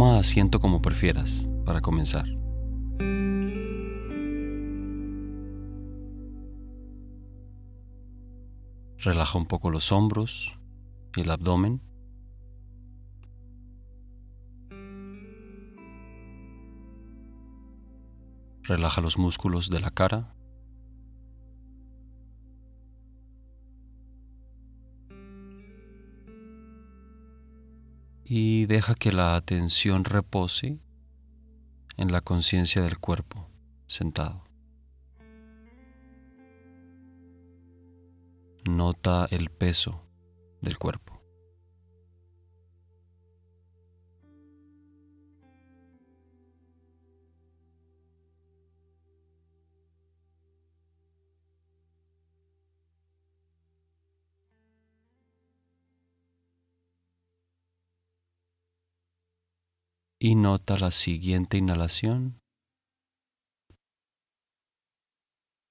Toma asiento como prefieras para comenzar. Relaja un poco los hombros y el abdomen. Relaja los músculos de la cara. Y deja que la atención repose en la conciencia del cuerpo sentado. Nota el peso del cuerpo. Y nota la siguiente inhalación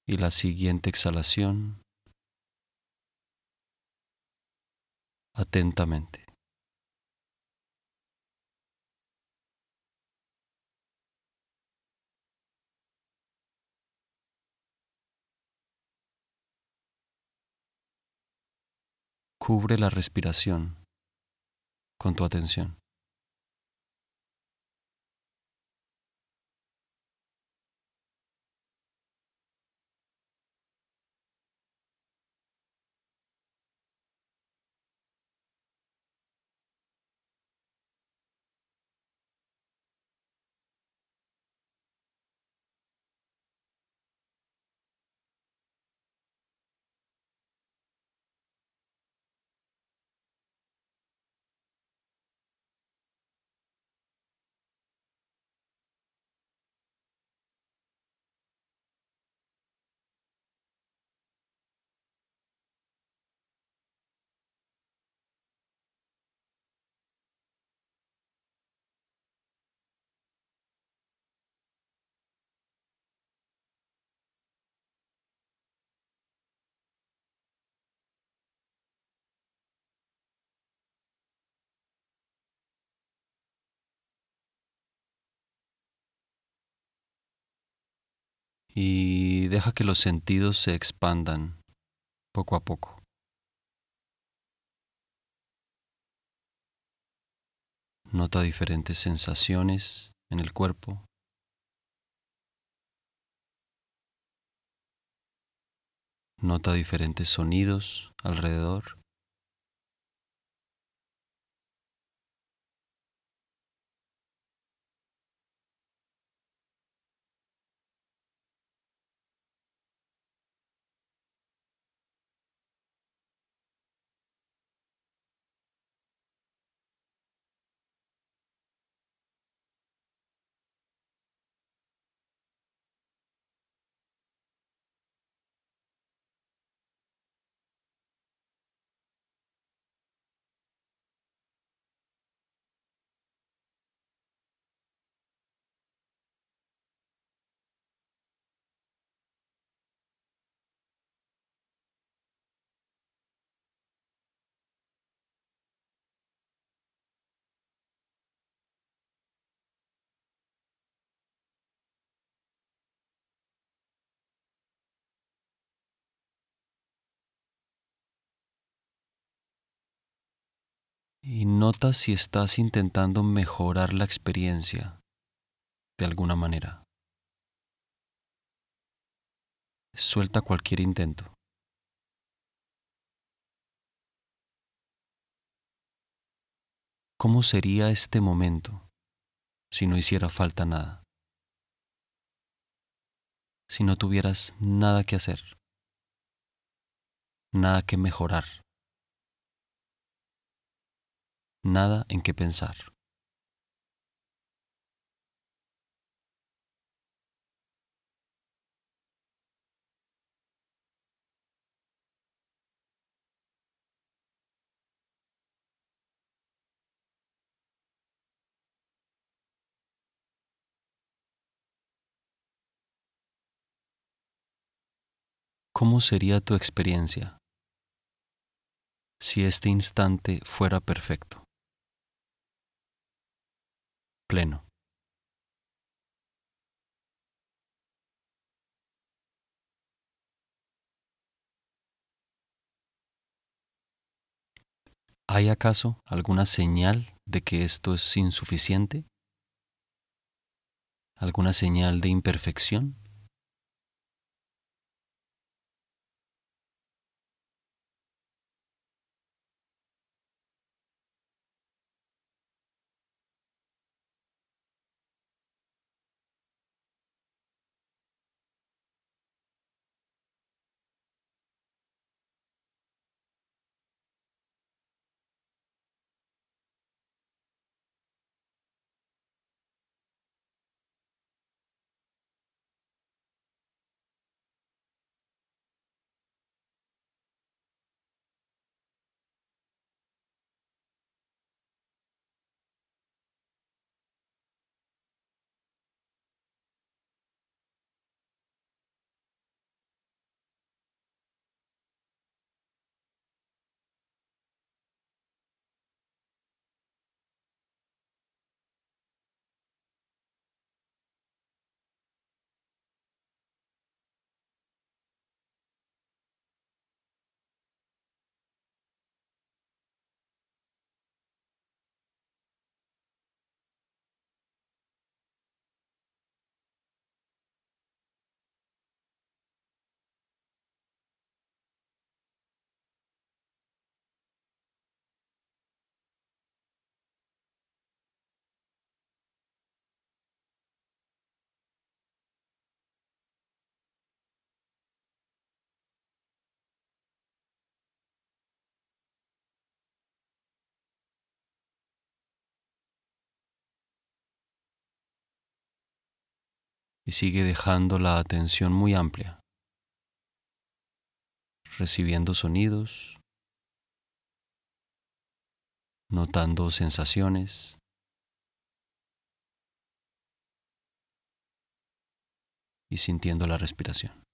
y la siguiente exhalación atentamente. Cubre la respiración con tu atención. Y deja que los sentidos se expandan poco a poco. Nota diferentes sensaciones en el cuerpo. Nota diferentes sonidos alrededor. Y nota si estás intentando mejorar la experiencia de alguna manera. Suelta cualquier intento. ¿Cómo sería este momento si no hiciera falta nada? Si no tuvieras nada que hacer, nada que mejorar. Nada en qué pensar. ¿Cómo sería tu experiencia si este instante fuera perfecto? Pleno. ¿Hay acaso alguna señal de que esto es insuficiente? ¿Alguna señal de imperfección? Y sigue dejando la atención muy amplia, recibiendo sonidos, notando sensaciones. y sintiendo la respiración.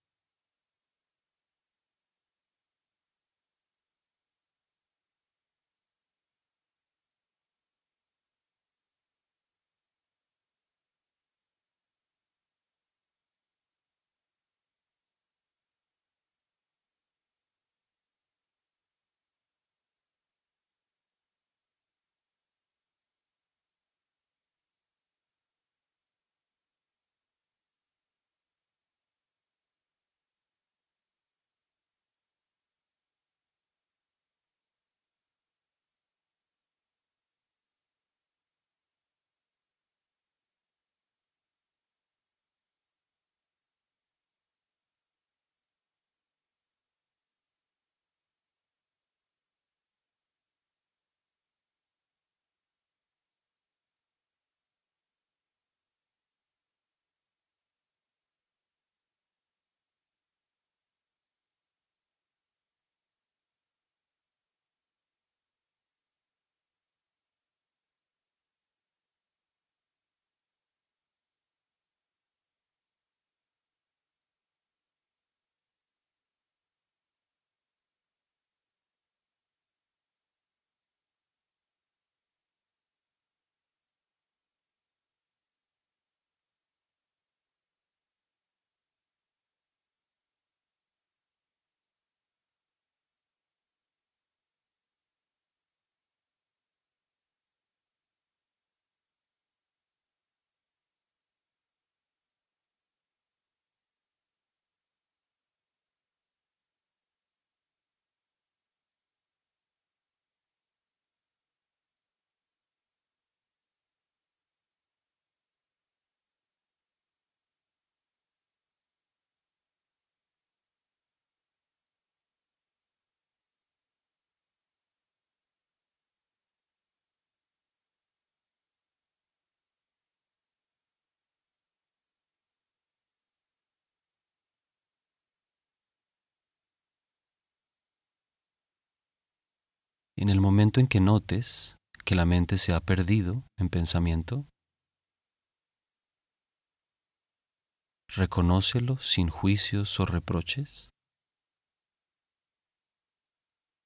en el momento en que notes que la mente se ha perdido en pensamiento, reconócelo sin juicios o reproches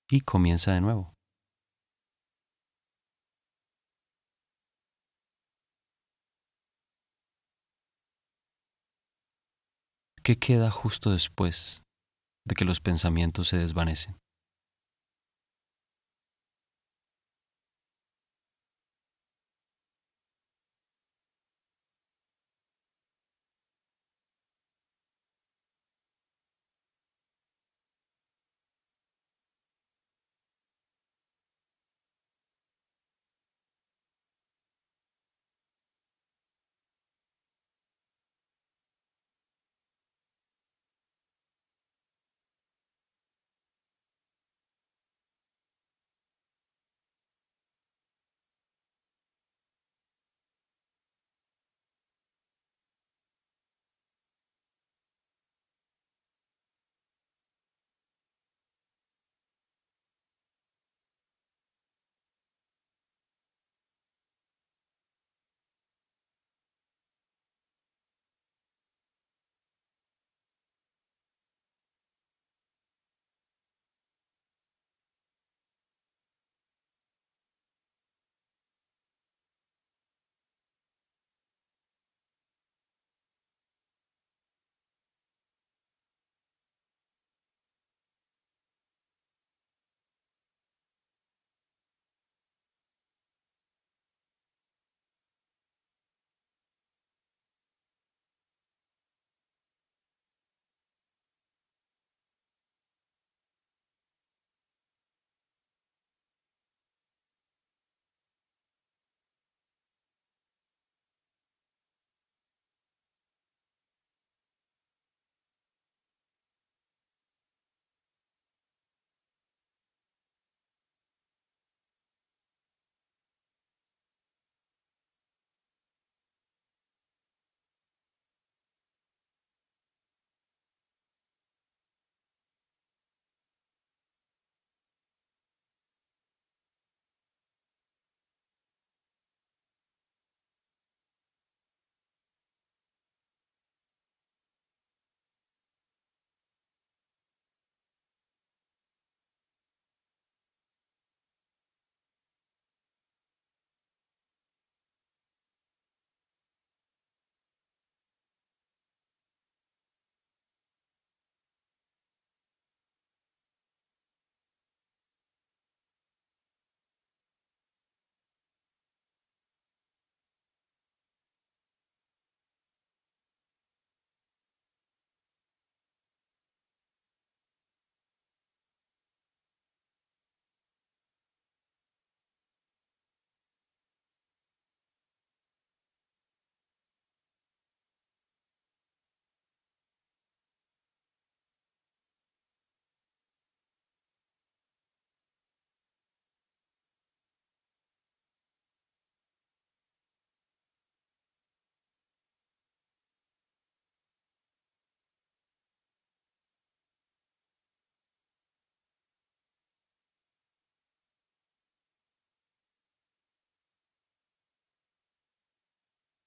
y comienza de nuevo. ¿Qué queda justo después de que los pensamientos se desvanecen?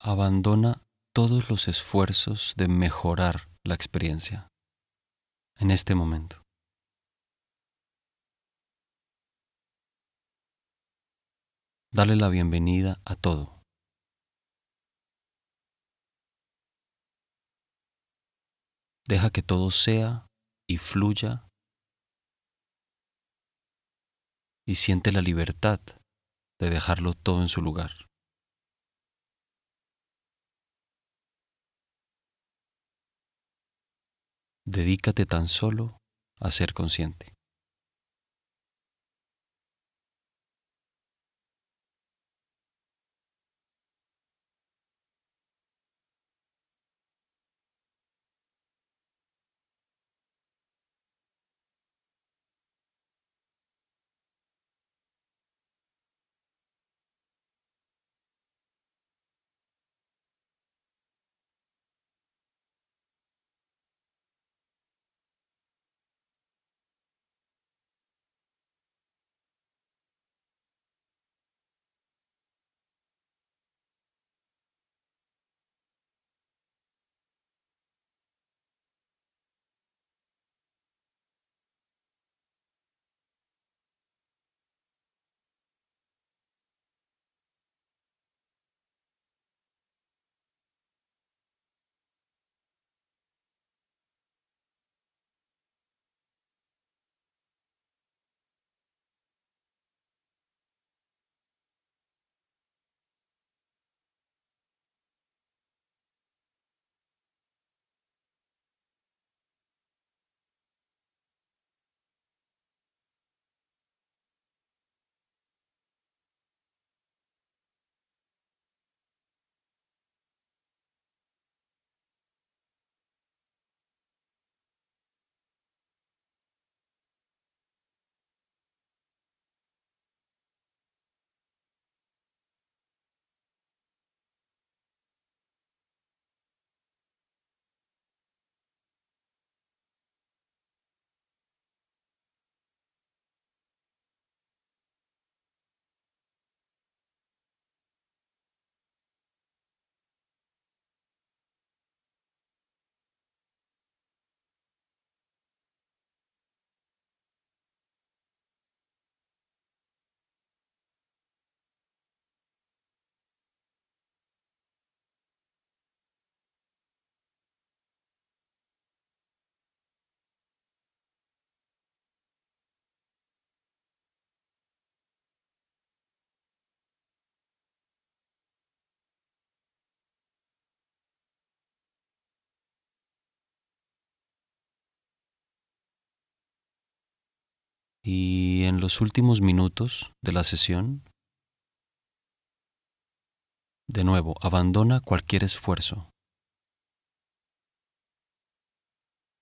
Abandona todos los esfuerzos de mejorar la experiencia en este momento. Dale la bienvenida a todo. Deja que todo sea y fluya y siente la libertad de dejarlo todo en su lugar. Dedícate tan solo a ser consciente. Y en los últimos minutos de la sesión, de nuevo, abandona cualquier esfuerzo.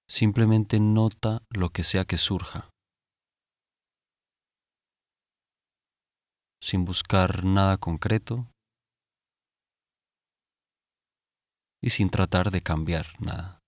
Simplemente nota lo que sea que surja, sin buscar nada concreto y sin tratar de cambiar nada.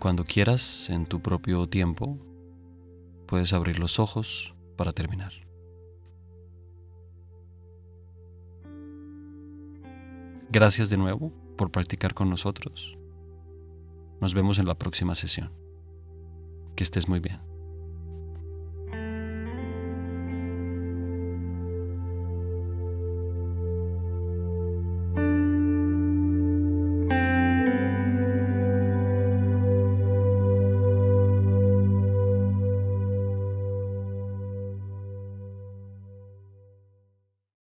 Cuando quieras, en tu propio tiempo, puedes abrir los ojos para terminar. Gracias de nuevo por practicar con nosotros. Nos vemos en la próxima sesión. Que estés muy bien.